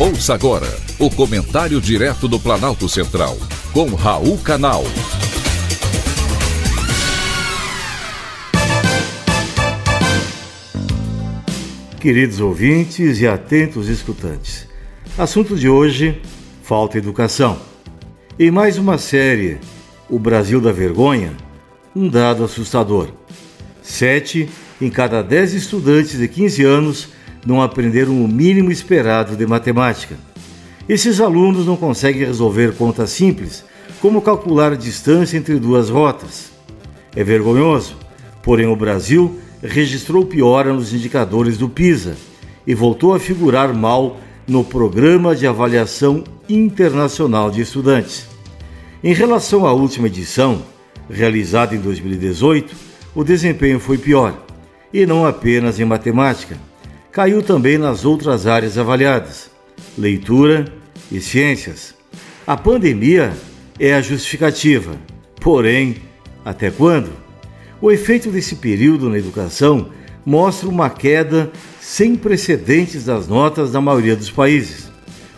Ouça agora o comentário direto do Planalto Central, com Raul Canal. Queridos ouvintes e atentos escutantes, assunto de hoje: falta educação. Em mais uma série, O Brasil da Vergonha, um dado assustador. Sete em cada dez estudantes de 15 anos não aprenderam o mínimo esperado de matemática. Esses alunos não conseguem resolver contas simples, como calcular a distância entre duas rotas. É vergonhoso, porém o Brasil registrou piora nos indicadores do PISA e voltou a figurar mal no Programa de Avaliação Internacional de Estudantes. Em relação à última edição, realizada em 2018, o desempenho foi pior, e não apenas em matemática caiu também nas outras áreas avaliadas, leitura e ciências. A pandemia é a justificativa, porém, até quando? O efeito desse período na educação mostra uma queda sem precedentes das notas da maioria dos países.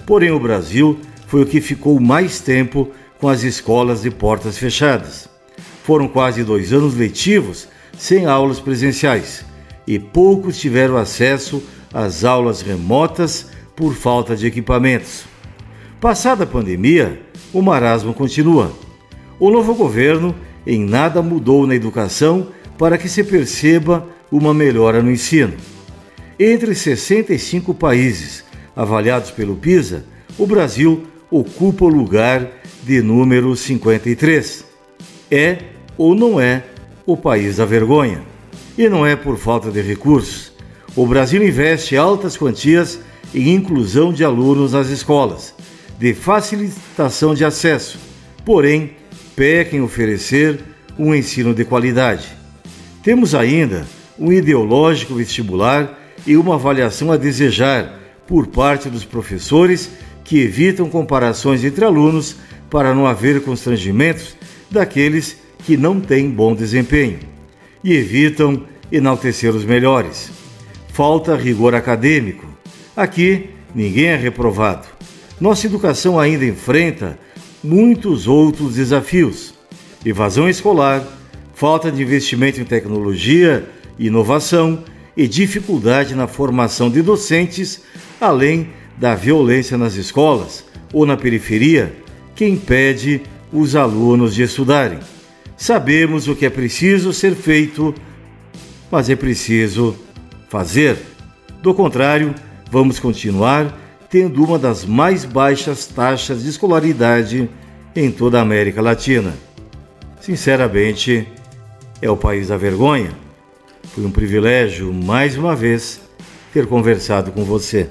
Porém, o Brasil foi o que ficou mais tempo com as escolas de portas fechadas. Foram quase dois anos letivos sem aulas presenciais e poucos tiveram acesso às aulas remotas por falta de equipamentos. Passada a pandemia, o marasmo continua. O novo governo em nada mudou na educação para que se perceba uma melhora no ensino. Entre 65 países avaliados pelo PISA, o Brasil ocupa o lugar de número 53. É ou não é o país da vergonha? E não é por falta de recursos. O Brasil investe altas quantias em inclusão de alunos nas escolas, de facilitação de acesso, porém, peca em oferecer um ensino de qualidade. Temos ainda um ideológico vestibular e uma avaliação a desejar por parte dos professores que evitam comparações entre alunos para não haver constrangimentos daqueles que não têm bom desempenho e evitam enaltecer os melhores. Falta rigor acadêmico. Aqui, ninguém é reprovado. Nossa educação ainda enfrenta muitos outros desafios: evasão escolar, falta de investimento em tecnologia e inovação e dificuldade na formação de docentes, além da violência nas escolas ou na periferia, que impede os alunos de estudarem. Sabemos o que é preciso ser feito, mas é preciso fazer. Do contrário, vamos continuar tendo uma das mais baixas taxas de escolaridade em toda a América Latina. Sinceramente, é o país da vergonha. Foi um privilégio, mais uma vez, ter conversado com você.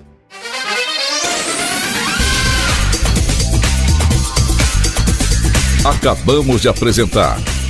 Acabamos de apresentar